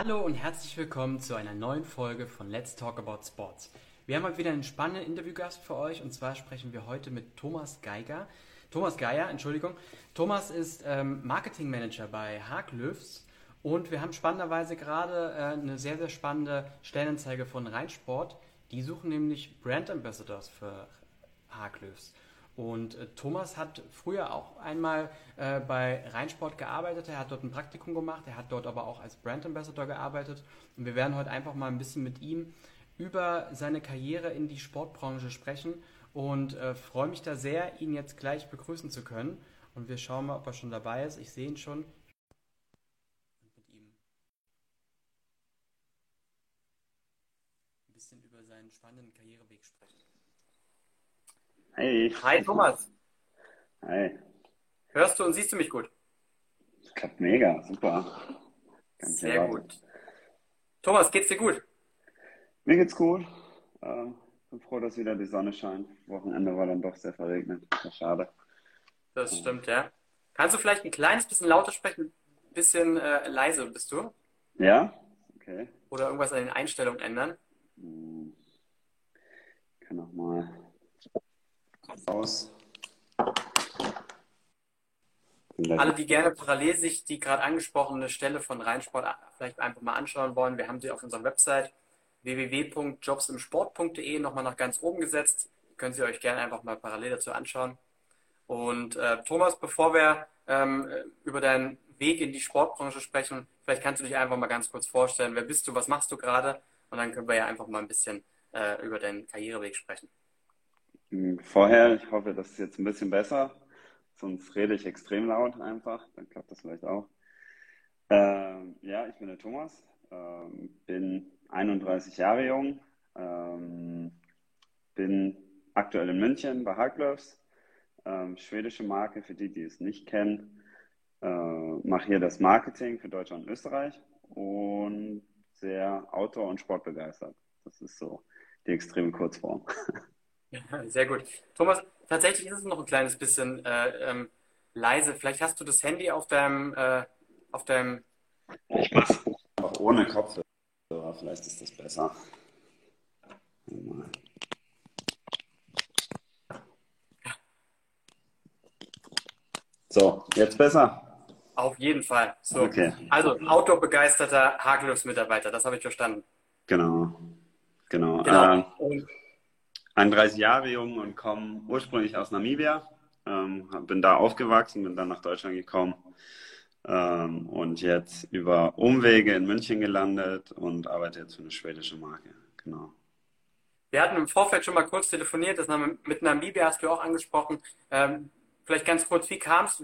Hallo und herzlich willkommen zu einer neuen Folge von Let's Talk About Sports. Wir haben heute wieder einen spannenden Interviewgast für euch und zwar sprechen wir heute mit Thomas Geiger. Thomas Geier, Entschuldigung. Thomas ist ähm, Marketingmanager bei Haglöfs und wir haben spannenderweise gerade äh, eine sehr, sehr spannende Stellenanzeige von Rheinsport. Die suchen nämlich Brand Ambassadors für Haglöfs. Und äh, Thomas hat früher auch einmal äh, bei Rheinsport gearbeitet. Er hat dort ein Praktikum gemacht. Er hat dort aber auch als Brand Ambassador gearbeitet. Und wir werden heute einfach mal ein bisschen mit ihm über seine Karriere in die Sportbranche sprechen. Und äh, freue mich da sehr, ihn jetzt gleich begrüßen zu können. Und wir schauen mal, ob er schon dabei ist. Ich sehe ihn schon. Mit ihm ein bisschen über seinen spannenden Karriereweg sprechen. Hey. Hi Thomas. Hi. Hörst du und siehst du mich gut? Klappt mega, super. Kann Sehr gut. Thomas, geht's dir gut? Mir geht's gut. Äh, bin froh, dass wieder die Sonne scheint. Wochenende war dann doch sehr verregnet. Schade. Das stimmt, ja. Kannst du vielleicht ein kleines bisschen lauter sprechen? Ein bisschen äh, leise bist du? Ja? Okay. Oder irgendwas an den Einstellungen ändern? Hm. Kann auch mal aus. Alle, die gerne parallel sich die gerade angesprochene Stelle von Rheinsport vielleicht einfach mal anschauen wollen, wir haben sie auf unserer Website www.jobsimsport.de nochmal nach ganz oben gesetzt. Können Sie euch gerne einfach mal parallel dazu anschauen. Und äh, Thomas, bevor wir ähm, über deinen Weg in die Sportbranche sprechen, vielleicht kannst du dich einfach mal ganz kurz vorstellen. Wer bist du, was machst du gerade? Und dann können wir ja einfach mal ein bisschen äh, über deinen Karriereweg sprechen. Hm, vorher, ich hoffe, das ist jetzt ein bisschen besser. Sonst rede ich extrem laut einfach. Dann klappt das vielleicht auch. Ähm, ja, ich bin der Thomas, ähm, bin 31 Jahre jung, ähm, bin aktuell in München bei Harklöfs, ähm, schwedische Marke für die, die es nicht kennen. Äh, mache hier das Marketing für Deutschland und Österreich und sehr Outdoor- und Sportbegeistert. Das ist so die extreme Kurzform. Sehr gut. Thomas, tatsächlich ist es noch ein kleines bisschen äh, ähm, leise. Vielleicht hast du das Handy auf deinem, äh, auf deinem. Ich mach's auch ohne Kopfhörer. Vielleicht ist das besser. So, jetzt besser? Auf jeden Fall. So. Okay. Also, autobegeisterter Hagelhofs-Mitarbeiter, das habe ich verstanden. Genau. Genau. genau. Äh, 31 Jahre jung und komme ursprünglich aus Namibia. Ähm, bin da aufgewachsen, bin dann nach Deutschland gekommen ähm, und jetzt über Umwege in München gelandet und arbeite jetzt für eine schwedische Marke. Genau. Wir hatten im Vorfeld schon mal kurz telefoniert, das mit Namibia hast du auch angesprochen. Ähm, vielleicht ganz kurz, wie kam es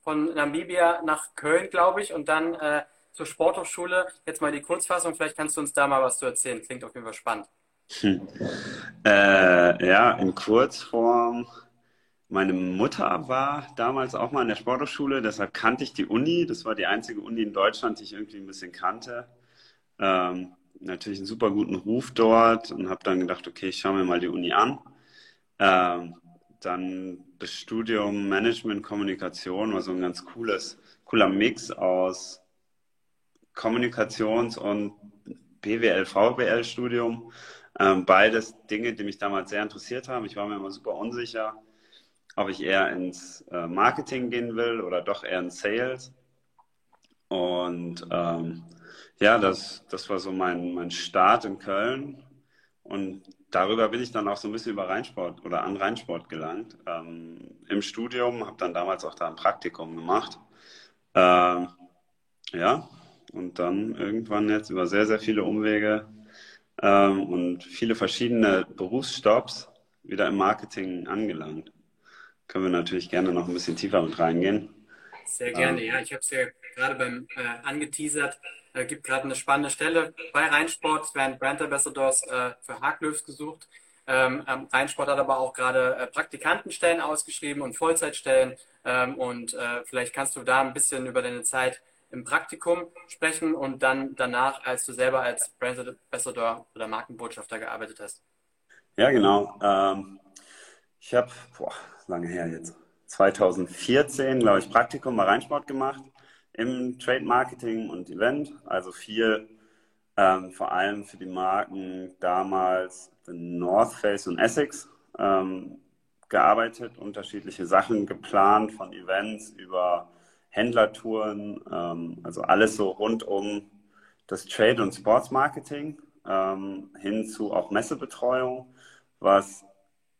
von Namibia nach Köln, glaube ich, und dann äh, zur Sporthochschule? Jetzt mal die Kurzfassung, vielleicht kannst du uns da mal was zu erzählen. Klingt auf jeden Fall spannend. Hm. Äh, ja, in Kurzform. Meine Mutter war damals auch mal in der Sporthochschule, deshalb kannte ich die Uni. Das war die einzige Uni in Deutschland, die ich irgendwie ein bisschen kannte. Ähm, natürlich einen super guten Ruf dort und habe dann gedacht, okay, ich schaue mir mal die Uni an. Ähm, dann das Studium Management Kommunikation war so ein ganz cooles, cooler Mix aus Kommunikations- und BWL, VWL-Studium. Ähm, beides Dinge, die mich damals sehr interessiert haben. Ich war mir immer super unsicher, ob ich eher ins äh, Marketing gehen will oder doch eher in Sales. Und ähm, ja, das, das war so mein, mein Start in Köln. Und darüber bin ich dann auch so ein bisschen über Rheinsport oder an Rheinsport gelangt. Ähm, Im Studium, habe dann damals auch da ein Praktikum gemacht. Ähm, ja, und dann irgendwann jetzt über sehr, sehr viele Umwege ähm, und viele verschiedene Berufsstops wieder im Marketing angelangt. Können wir natürlich gerne noch ein bisschen tiefer mit reingehen. Sehr gerne, ähm, ja. Ich habe es ja gerade beim äh, angeteasert. Es äh, gibt gerade eine spannende Stelle bei Rheinsport. Es werden Brand Ambassadors äh, für Haglöfs gesucht. Ähm, ähm, Rheinsport hat aber auch gerade äh, Praktikantenstellen ausgeschrieben und Vollzeitstellen. Ähm, und äh, vielleicht kannst du da ein bisschen über deine Zeit im Praktikum sprechen und dann danach, als du selber als Brand Ambassador oder Markenbotschafter gearbeitet hast? Ja, genau. Ähm, ich habe, lange her jetzt, 2014, glaube ich, Praktikum bei Rheinsport gemacht. im Trade Marketing und Event, also viel ähm, vor allem für die Marken damals The North Face und Essex ähm, gearbeitet, unterschiedliche Sachen geplant, von Events über Händlertouren, ähm, also alles so rund um das Trade- und Sportsmarketing ähm, hin zu auch Messebetreuung, was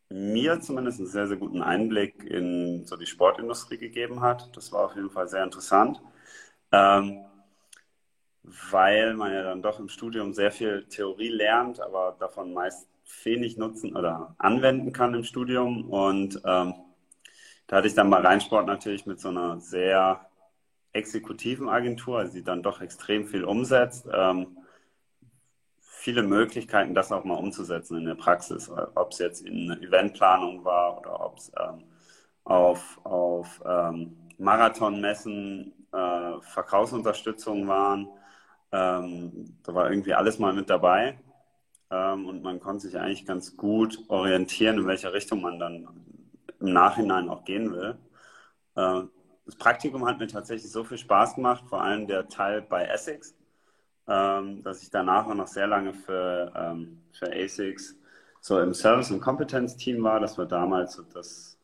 mir zumindest einen sehr, sehr guten Einblick in so die Sportindustrie gegeben hat. Das war auf jeden Fall sehr interessant, ähm, weil man ja dann doch im Studium sehr viel Theorie lernt, aber davon meist wenig nutzen oder anwenden kann im Studium. Und ähm, da hatte ich dann bei Rheinsport natürlich mit so einer sehr exekutiven Agentur, die dann doch extrem viel umsetzt, ähm, viele Möglichkeiten, das auch mal umzusetzen in der Praxis. Ob es jetzt in Eventplanung war oder ob es ähm, auf, auf ähm, Marathonmessen äh, Verkaufsunterstützung waren. Ähm, da war irgendwie alles mal mit dabei. Ähm, und man konnte sich eigentlich ganz gut orientieren, in welche Richtung man dann im Nachhinein auch gehen will. Äh, das Praktikum hat mir tatsächlich so viel Spaß gemacht, vor allem der Teil bei Essex, ähm, dass ich danach auch noch sehr lange für, ähm, für ASICS so im Service- und Kompetenzteam war. Das war damals so das,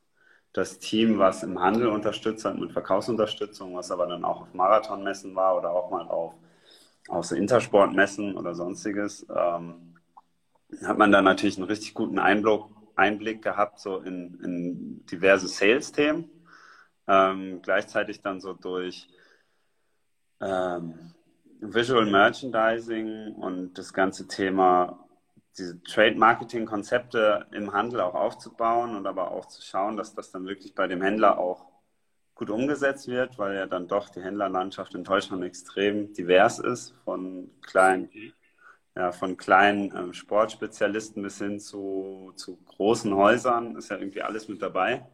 das Team, was im Handel unterstützt hat mit Verkaufsunterstützung, was aber dann auch auf Marathonmessen war oder auch mal auf, auf so Intersportmessen oder sonstiges. Ähm, hat man da natürlich einen richtig guten Einblick, Einblick gehabt, so in, in diverse Sales-Themen. Ähm, gleichzeitig dann so durch ähm, Visual Merchandising und das ganze Thema, diese Trade-Marketing-Konzepte im Handel auch aufzubauen und aber auch zu schauen, dass das dann wirklich bei dem Händler auch gut umgesetzt wird, weil ja dann doch die Händlerlandschaft in Deutschland extrem divers ist, von kleinen ja, von kleinen ähm, Sportspezialisten bis hin zu, zu großen Häusern ist ja irgendwie alles mit dabei.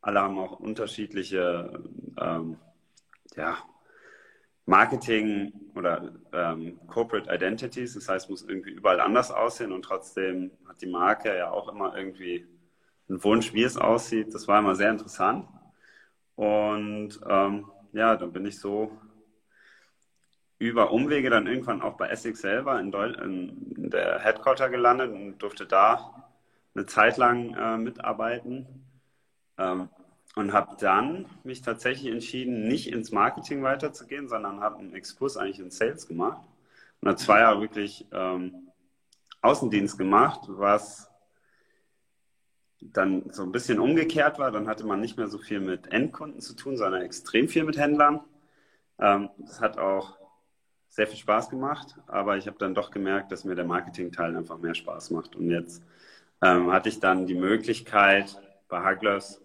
Alle haben auch unterschiedliche ähm, ja, Marketing oder ähm, Corporate Identities. Das heißt, es muss irgendwie überall anders aussehen und trotzdem hat die Marke ja auch immer irgendwie einen Wunsch, wie es aussieht. Das war immer sehr interessant. Und ähm, ja, dann bin ich so über Umwege dann irgendwann auch bei Essex selber in, Deu in der Headquarter gelandet und durfte da eine Zeit lang äh, mitarbeiten. Ähm, und habe dann mich tatsächlich entschieden, nicht ins Marketing weiterzugehen, sondern habe einen Exkurs eigentlich in Sales gemacht und habe zwei Jahre wirklich ähm, Außendienst gemacht, was dann so ein bisschen umgekehrt war. Dann hatte man nicht mehr so viel mit Endkunden zu tun, sondern extrem viel mit Händlern. Ähm, das hat auch sehr viel Spaß gemacht, aber ich habe dann doch gemerkt, dass mir der Marketing-Teil einfach mehr Spaß macht. Und jetzt ähm, hatte ich dann die Möglichkeit, bei Huglers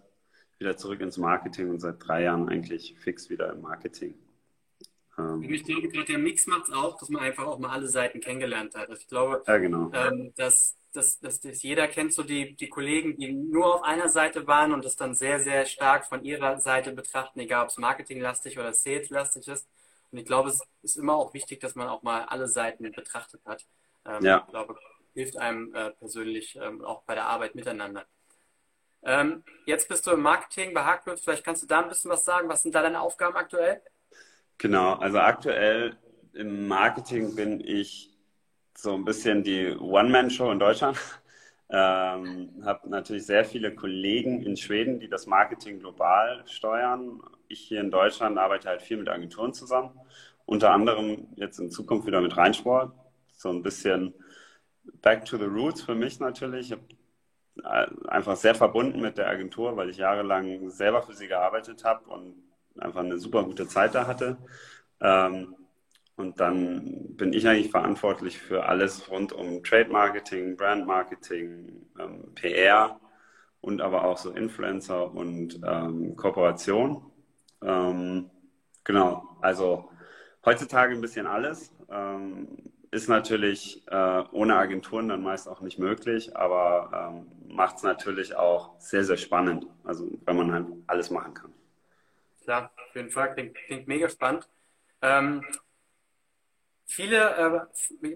wieder zurück ins Marketing und seit drei Jahren eigentlich fix wieder im Marketing. Ähm, ich glaube, gerade der Mix macht es auch, dass man einfach auch mal alle Seiten kennengelernt hat. Also ich glaube, ja, genau. ähm, dass, dass, dass, dass jeder kennt so die, die Kollegen, die nur auf einer Seite waren und das dann sehr, sehr stark von ihrer Seite betrachten, egal ob es marketinglastig oder saleslastig ist. Und ich glaube, es ist immer auch wichtig, dass man auch mal alle Seiten betrachtet hat. Ähm, ja. Ich glaube, hilft einem äh, persönlich ähm, auch bei der Arbeit miteinander. Ähm, jetzt bist du im Marketing bei Hardgrips. Vielleicht kannst du da ein bisschen was sagen. Was sind da deine Aufgaben aktuell? Genau, also aktuell im Marketing bin ich so ein bisschen die One-Man-Show in Deutschland. Ähm, habe natürlich sehr viele Kollegen in Schweden, die das Marketing global steuern ich hier in Deutschland arbeite halt viel mit Agenturen zusammen. Unter anderem jetzt in Zukunft wieder mit Rheinsport. So ein bisschen back to the roots für mich natürlich. Ich habe einfach sehr verbunden mit der Agentur, weil ich jahrelang selber für sie gearbeitet habe und einfach eine super gute Zeit da hatte. Ähm, und dann bin ich eigentlich verantwortlich für alles rund um Trade Marketing, Brand Marketing, ähm, PR und aber auch so Influencer und ähm, Kooperation. Ähm, genau, also heutzutage ein bisschen alles. Ähm, ist natürlich äh, ohne Agenturen dann meist auch nicht möglich, aber ähm, macht es natürlich auch sehr, sehr spannend. Also wenn man halt alles machen kann. Klar, auf jeden Fall. Klingt, klingt mega spannend. Ähm, viele, äh,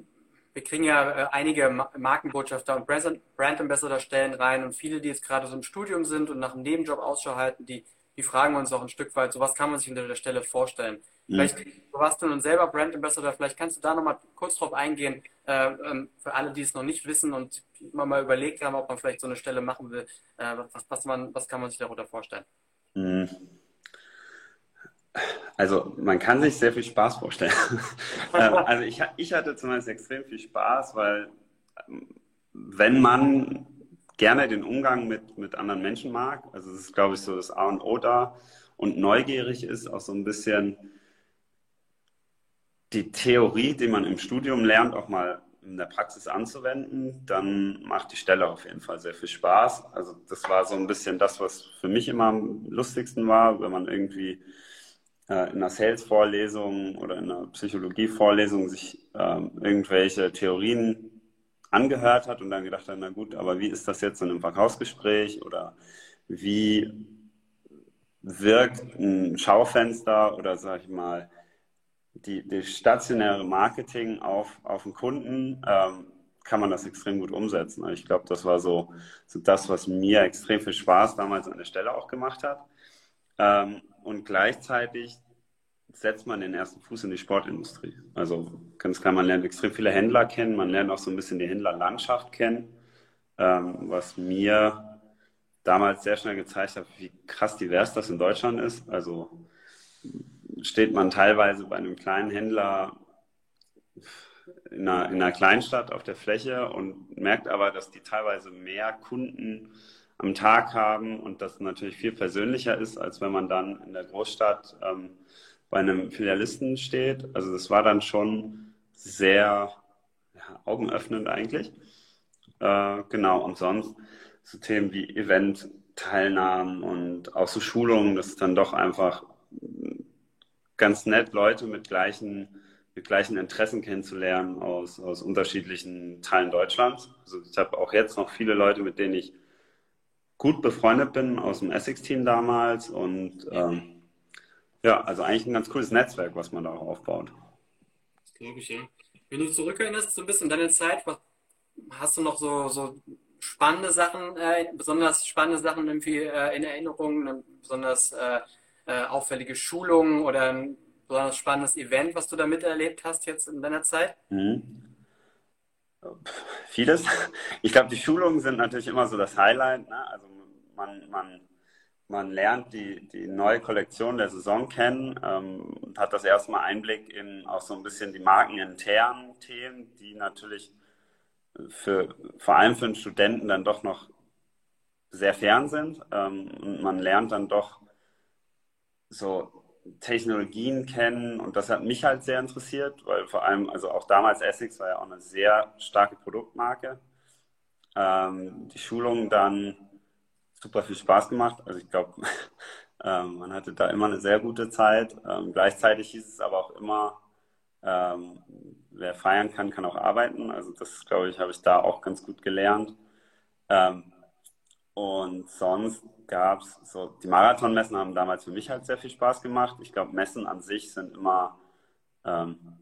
wir kriegen ja äh, einige Markenbotschafter und Brand Ambassador Stellen rein und viele, die jetzt gerade so im Studium sind und nach einem Nebenjob Ausschau halten, die die fragen uns auch ein Stück weit, so was kann man sich unter der Stelle vorstellen. Mhm. Vielleicht, du warst du nun selber Brand Ambassador, vielleicht kannst du da nochmal kurz drauf eingehen, äh, ähm, für alle, die es noch nicht wissen und immer mal überlegt haben, ob man vielleicht so eine Stelle machen will, äh, was, was, man, was kann man sich darunter vorstellen? Mhm. Also man kann sich sehr viel Spaß vorstellen. Ähm, also ich, ich hatte zumindest extrem viel Spaß, weil ähm, wenn man gerne den Umgang mit, mit anderen Menschen mag, also das ist, glaube ich, so das A und O da und neugierig ist, auch so ein bisschen die Theorie, die man im Studium lernt, auch mal in der Praxis anzuwenden, dann macht die Stelle auf jeden Fall sehr viel Spaß. Also das war so ein bisschen das, was für mich immer am lustigsten war, wenn man irgendwie äh, in einer Sales-Vorlesung oder in einer Psychologie-Vorlesung sich ähm, irgendwelche Theorien angehört hat und dann gedacht hat, na gut, aber wie ist das jetzt in einem Verkaufsgespräch oder wie wirkt ein Schaufenster oder sag ich mal die, die stationäre Marketing auf, auf den Kunden, ähm, kann man das extrem gut umsetzen. Ich glaube, das war so, so das, was mir extrem viel Spaß damals an der Stelle auch gemacht hat. Ähm, und gleichzeitig setzt man den ersten Fuß in die Sportindustrie. Also ganz klar, man lernt extrem viele Händler kennen, man lernt auch so ein bisschen die Händlerlandschaft kennen, ähm, was mir damals sehr schnell gezeigt hat, wie krass divers das in Deutschland ist. Also steht man teilweise bei einem kleinen Händler in einer, in einer Kleinstadt auf der Fläche und merkt aber, dass die teilweise mehr Kunden am Tag haben und das natürlich viel persönlicher ist, als wenn man dann in der Großstadt ähm, bei einem Filialisten steht. Also das war dann schon sehr ja, augenöffnend eigentlich. Äh, genau, und sonst so Themen wie Event-Teilnahmen und auch so Schulungen, das ist dann doch einfach ganz nett, Leute mit gleichen, mit gleichen Interessen kennenzulernen aus, aus unterschiedlichen Teilen Deutschlands. Also ich habe auch jetzt noch viele Leute, mit denen ich gut befreundet bin aus dem Essex-Team damals und ähm, ja, also eigentlich ein ganz cooles Netzwerk, was man da auch aufbaut. Glaube ich, ja. Wenn du zurückerinnerst, so ein bisschen deine Zeit, hast du noch so, so spannende Sachen, äh, besonders spannende Sachen irgendwie äh, in Erinnerung, besonders äh, äh, auffällige Schulungen oder ein besonders spannendes Event, was du da miterlebt hast jetzt in deiner Zeit? Mhm. Vieles. Ich glaube, die Schulungen sind natürlich immer so das Highlight. Ne? Also man, man, man lernt die, die neue Kollektion der Saison kennen ähm, und hat das erstmal Einblick in auch so ein bisschen die markeninternen Themen, die natürlich für, vor allem für einen Studenten dann doch noch sehr fern sind. Ähm, und man lernt dann doch so Technologien kennen und das hat mich halt sehr interessiert, weil vor allem, also auch damals Essex war ja auch eine sehr starke Produktmarke. Ähm, die Schulung dann super viel Spaß gemacht. Also ich glaube, ähm, man hatte da immer eine sehr gute Zeit. Ähm, gleichzeitig hieß es aber auch immer, ähm, wer feiern kann, kann auch arbeiten. Also das, glaube ich, habe ich da auch ganz gut gelernt. Ähm, und sonst gab es so, die Marathonmessen haben damals für mich halt sehr viel Spaß gemacht. Ich glaube, Messen an sich sind immer ähm,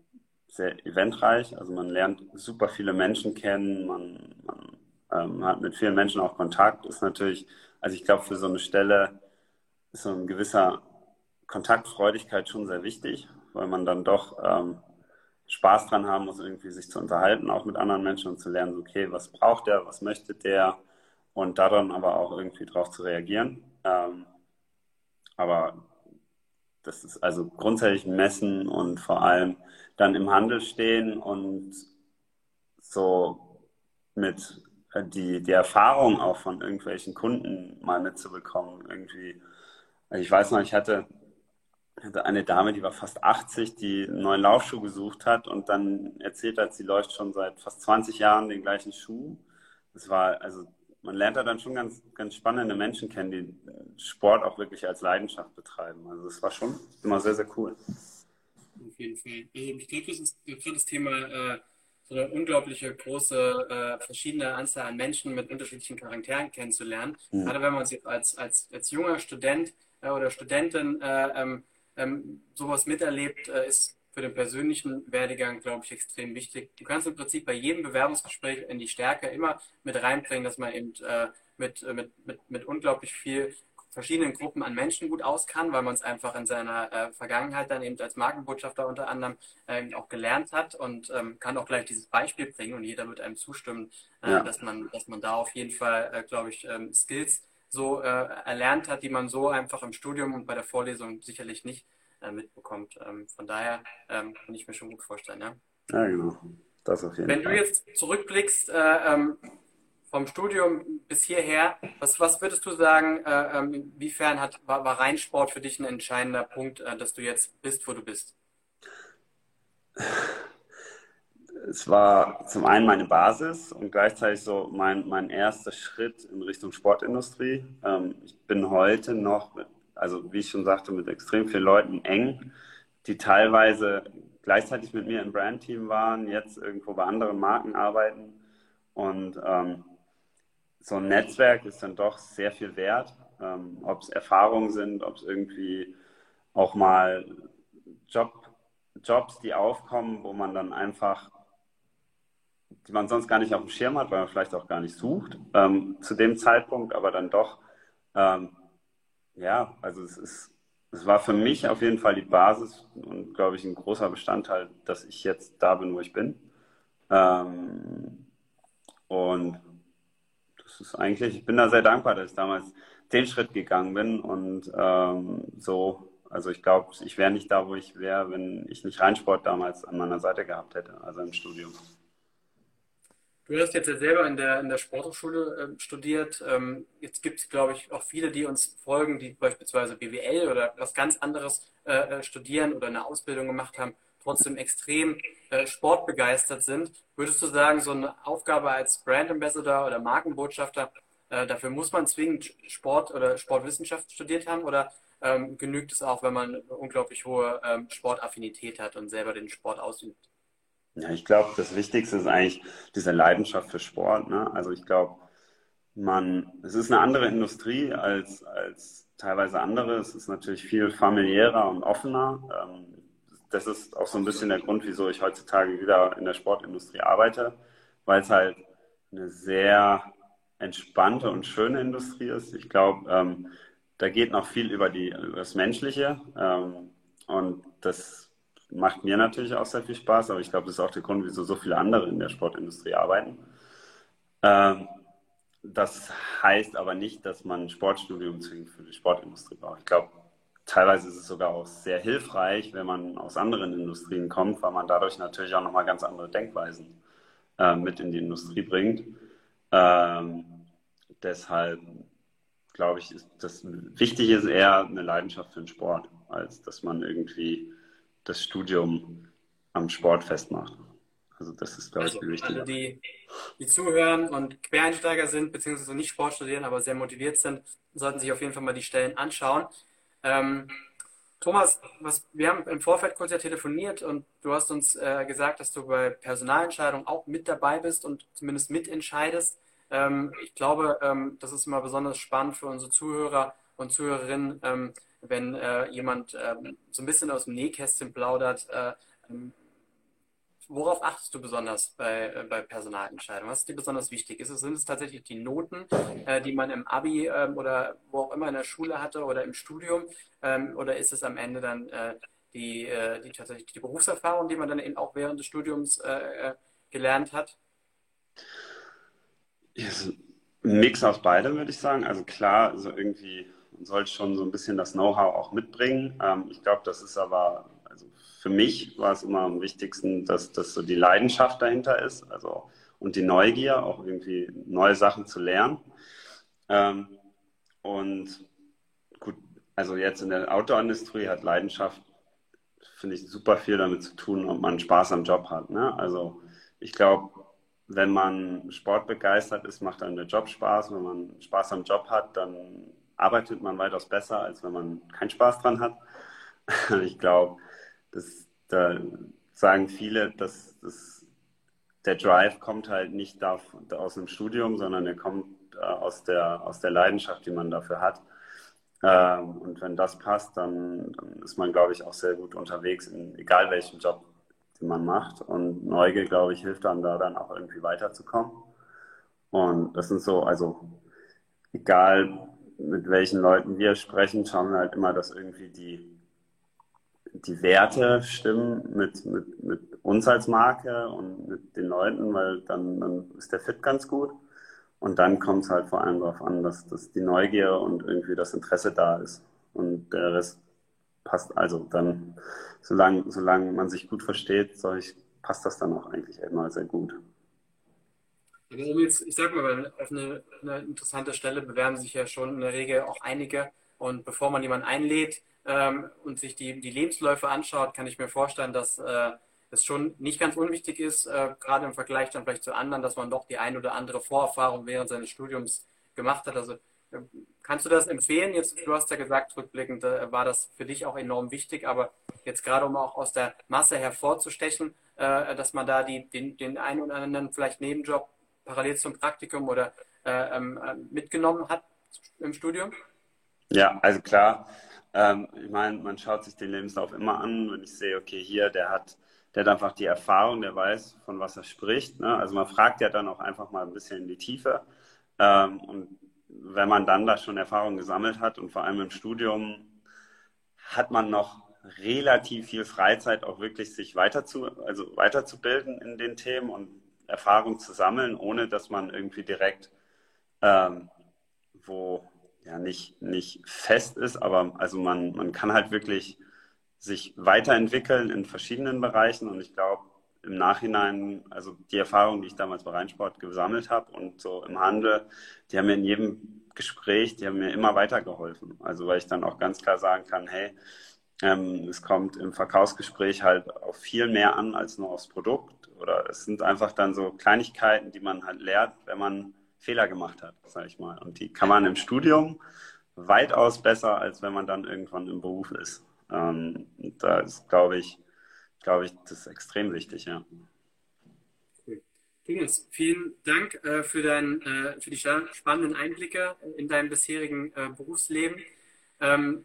sehr eventreich. Also man lernt super viele Menschen kennen, man, man ähm, hat mit vielen Menschen auch Kontakt. Ist natürlich, also ich glaube, für so eine Stelle ist so ein gewisser Kontaktfreudigkeit schon sehr wichtig, weil man dann doch ähm, Spaß dran haben muss, irgendwie sich zu unterhalten, auch mit anderen Menschen und zu lernen, okay, was braucht der, was möchte der, und daran aber auch irgendwie drauf zu reagieren. Ähm, aber das ist also grundsätzlich messen und vor allem dann im Handel stehen und so mit äh, die, die Erfahrung auch von irgendwelchen Kunden mal mitzubekommen. Irgendwie, also ich weiß noch, ich hatte, hatte eine Dame, die war fast 80, die einen neuen Laufschuh gesucht hat und dann erzählt hat, sie läuft schon seit fast 20 Jahren den gleichen Schuh. Das war also man lernt da dann schon ganz, ganz spannende Menschen kennen, die Sport auch wirklich als Leidenschaft betreiben. Also das war schon immer sehr, sehr cool. Auf jeden Fall. Also ich glaube, das ist gerade das Thema äh, so eine unglaubliche große äh, verschiedene Anzahl an Menschen mit unterschiedlichen Charakteren kennenzulernen. Mhm. Gerade wenn man sich als, als, als junger Student äh, oder Studentin äh, ähm, ähm, sowas miterlebt, äh, ist für den persönlichen Werdegang, glaube ich, extrem wichtig. Du kannst im Prinzip bei jedem Bewerbungsgespräch in die Stärke immer mit reinbringen, dass man eben äh, mit, äh, mit, mit, mit unglaublich viel verschiedenen Gruppen an Menschen gut auskann, weil man es einfach in seiner äh, Vergangenheit dann eben als Markenbotschafter unter anderem äh, auch gelernt hat und ähm, kann auch gleich dieses Beispiel bringen und jeder wird einem zustimmen, äh, ja. dass, man, dass man da auf jeden Fall, äh, glaube ich, ähm, Skills so äh, erlernt hat, die man so einfach im Studium und bei der Vorlesung sicherlich nicht äh, mitbekommt. Ähm, von daher ähm, kann ich mir schon gut vorstellen. Ja, ja genau. Das auf jeden Wenn Fall. du jetzt zurückblickst, ähm, vom Studium bis hierher, was, was würdest du sagen, äh, inwiefern hat, war, war Reinsport für dich ein entscheidender Punkt, äh, dass du jetzt bist, wo du bist? Es war zum einen meine Basis und gleichzeitig so mein, mein erster Schritt in Richtung Sportindustrie. Ähm, ich bin heute noch, also wie ich schon sagte, mit extrem vielen Leuten eng, die teilweise gleichzeitig mit mir im Brandteam waren, jetzt irgendwo bei anderen Marken arbeiten. Und ähm, so ein Netzwerk ist dann doch sehr viel wert. Ähm, ob es Erfahrungen sind, ob es irgendwie auch mal Job, Jobs, die aufkommen, wo man dann einfach, die man sonst gar nicht auf dem Schirm hat, weil man vielleicht auch gar nicht sucht, ähm, zu dem Zeitpunkt, aber dann doch, ähm, ja, also es ist, es war für mich auf jeden Fall die Basis und glaube ich ein großer Bestandteil, dass ich jetzt da bin, wo ich bin. Ähm, und das ist eigentlich, ich bin da sehr dankbar, dass ich damals den Schritt gegangen bin und ähm, so, also ich glaube, ich wäre nicht da, wo ich wäre, wenn ich nicht Reinsport damals an meiner Seite gehabt hätte, also im Studium. Du hast jetzt ja selber in der, in der Sporthochschule äh, studiert. Ähm, jetzt gibt es, glaube ich, auch viele, die uns folgen, die beispielsweise BWL oder was ganz anderes äh, äh, studieren oder eine Ausbildung gemacht haben trotzdem extrem äh, sportbegeistert sind. Würdest du sagen, so eine Aufgabe als Brand Ambassador oder Markenbotschafter, äh, dafür muss man zwingend Sport oder Sportwissenschaft studiert haben oder ähm, genügt es auch, wenn man unglaublich hohe ähm, Sportaffinität hat und selber den Sport ausübt? Ja, ich glaube, das Wichtigste ist eigentlich diese Leidenschaft für Sport. Ne? Also ich glaube, man, es ist eine andere Industrie als, als teilweise andere. Es ist natürlich viel familiärer und offener. Ähm, das ist auch so ein bisschen der Grund, wieso ich heutzutage wieder in der Sportindustrie arbeite, weil es halt eine sehr entspannte und schöne Industrie ist. Ich glaube, ähm, da geht noch viel über, die, über das Menschliche ähm, und das macht mir natürlich auch sehr viel Spaß, aber ich glaube, das ist auch der Grund, wieso so viele andere in der Sportindustrie arbeiten. Ähm, das heißt aber nicht, dass man ein Sportstudium zwingend für die Sportindustrie braucht. Ich glaube, teilweise ist es sogar auch sehr hilfreich, wenn man aus anderen Industrien kommt, weil man dadurch natürlich auch nochmal ganz andere Denkweisen äh, mit in die Industrie bringt. Ähm, deshalb glaube ich, ist das wichtig ist eher eine Leidenschaft für den Sport, als dass man irgendwie das Studium am Sport festmacht. Also das ist, glaube ich, also, wichtig. Alle, die, die zuhören und Quereinsteiger sind, beziehungsweise nicht Sport studieren, aber sehr motiviert sind, sollten sich auf jeden Fall mal die Stellen anschauen. Ähm, Thomas, was, wir haben im Vorfeld kurz ja telefoniert und du hast uns äh, gesagt, dass du bei Personalentscheidungen auch mit dabei bist und zumindest mitentscheidest. Ähm, ich glaube, ähm, das ist immer besonders spannend für unsere Zuhörer und Zuhörerinnen, ähm, wenn äh, jemand ähm, so ein bisschen aus dem Nähkästchen plaudert, äh, ähm, worauf achtest du besonders bei, äh, bei Personalentscheidungen? Was ist dir besonders wichtig? Ist es, sind es tatsächlich die Noten, äh, die man im Abi ähm, oder wo auch immer in der Schule hatte oder im Studium? Ähm, oder ist es am Ende dann äh, die, äh, die tatsächlich die Berufserfahrung, die man dann eben auch während des Studiums gelernt hat? ein Mix aus beidem, würde ich sagen. Also klar, also irgendwie man sollte schon so ein bisschen das Know-how auch mitbringen. Ähm, ich glaube, das ist aber für mich war es immer am wichtigsten, dass, dass so die Leidenschaft dahinter ist, also und die Neugier, auch irgendwie neue Sachen zu lernen. Ähm, und gut, also jetzt in der Outdoor-Industrie hat Leidenschaft, finde ich, super viel damit zu tun, ob man Spaß am Job hat. Ne? Also ich glaube, wenn man sportbegeistert ist, macht einem der Job Spaß. Wenn man Spaß am Job hat, dann arbeitet man weitaus besser, als wenn man keinen Spaß dran hat. Ich glaube, da sagen viele, dass das, der Drive kommt halt nicht da, aus einem Studium, sondern er kommt äh, aus, der, aus der Leidenschaft, die man dafür hat. Ähm, und wenn das passt, dann, dann ist man, glaube ich, auch sehr gut unterwegs, in egal welchem Job den man macht. Und Neugier, glaube ich, hilft einem da dann auch irgendwie weiterzukommen. Und das sind so, also egal mit welchen Leuten wir sprechen, schauen wir halt immer, dass irgendwie die, die Werte stimmen mit, mit, mit uns als Marke und mit den Leuten, weil dann, dann ist der Fit ganz gut. Und dann kommt es halt vor allem darauf an, dass, dass die Neugier und irgendwie das Interesse da ist. Und der Rest passt also dann, solange, solange man sich gut versteht, ich, passt das dann auch eigentlich immer sehr gut. Also jetzt, ich sag mal, auf eine, eine, interessante Stelle bewerben sich ja schon in der Regel auch einige. Und bevor man jemanden einlädt ähm, und sich die, die Lebensläufe anschaut, kann ich mir vorstellen, dass äh, es schon nicht ganz unwichtig ist, äh, gerade im Vergleich dann vielleicht zu anderen, dass man doch die ein oder andere Vorerfahrung während seines Studiums gemacht hat. Also äh, kannst du das empfehlen? Jetzt, du hast ja gesagt, rückblickend äh, war das für dich auch enorm wichtig, aber jetzt gerade um auch aus der Masse hervorzustechen, äh, dass man da die, den, den einen oder anderen vielleicht Nebenjob parallel zum Praktikum oder äh, ähm, äh, mitgenommen hat im Studium? Ja, also klar. Ähm, ich meine, man schaut sich den Lebenslauf immer an, wenn ich sehe, okay, hier, der hat, der hat einfach die Erfahrung, der weiß, von was er spricht. Ne? Also man fragt ja dann auch einfach mal ein bisschen in die Tiefe. Ähm, und wenn man dann da schon Erfahrung gesammelt hat und vor allem im Studium hat man noch relativ viel Freizeit, auch wirklich sich weiter also weiterzubilden in den Themen und Erfahrung zu sammeln, ohne dass man irgendwie direkt ähm, wo ja nicht, nicht fest ist, aber also man, man kann halt wirklich sich weiterentwickeln in verschiedenen Bereichen und ich glaube im Nachhinein, also die Erfahrung, die ich damals bei Rheinsport gesammelt habe und so im Handel, die haben mir in jedem Gespräch, die haben mir immer weitergeholfen. Also weil ich dann auch ganz klar sagen kann, hey, ähm, es kommt im Verkaufsgespräch halt auf viel mehr an als nur aufs Produkt. Oder es sind einfach dann so Kleinigkeiten, die man halt lernt, wenn man Fehler gemacht hat, sage ich mal. Und die kann man im Studium weitaus besser, als wenn man dann irgendwann im Beruf ist. Ähm, da ist, glaube ich, glaube ich, das ist extrem wichtig, ja. Thomas, vielen Dank äh, für, dein, äh, für die spannenden Einblicke in deinem bisherigen äh, Berufsleben. Ähm,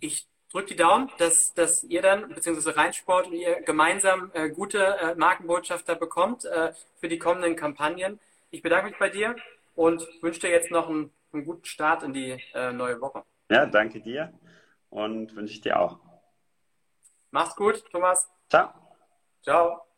ich drücke die Daumen, dass, dass ihr dann, beziehungsweise Rheinsport und ihr gemeinsam äh, gute äh, Markenbotschafter bekommt äh, für die kommenden Kampagnen. Ich bedanke mich bei dir und wünsche dir jetzt noch einen, einen guten Start in die äh, neue Woche. Ja, danke dir und wünsche ich dir auch. Mach's gut, Thomas. Ciao. Ciao.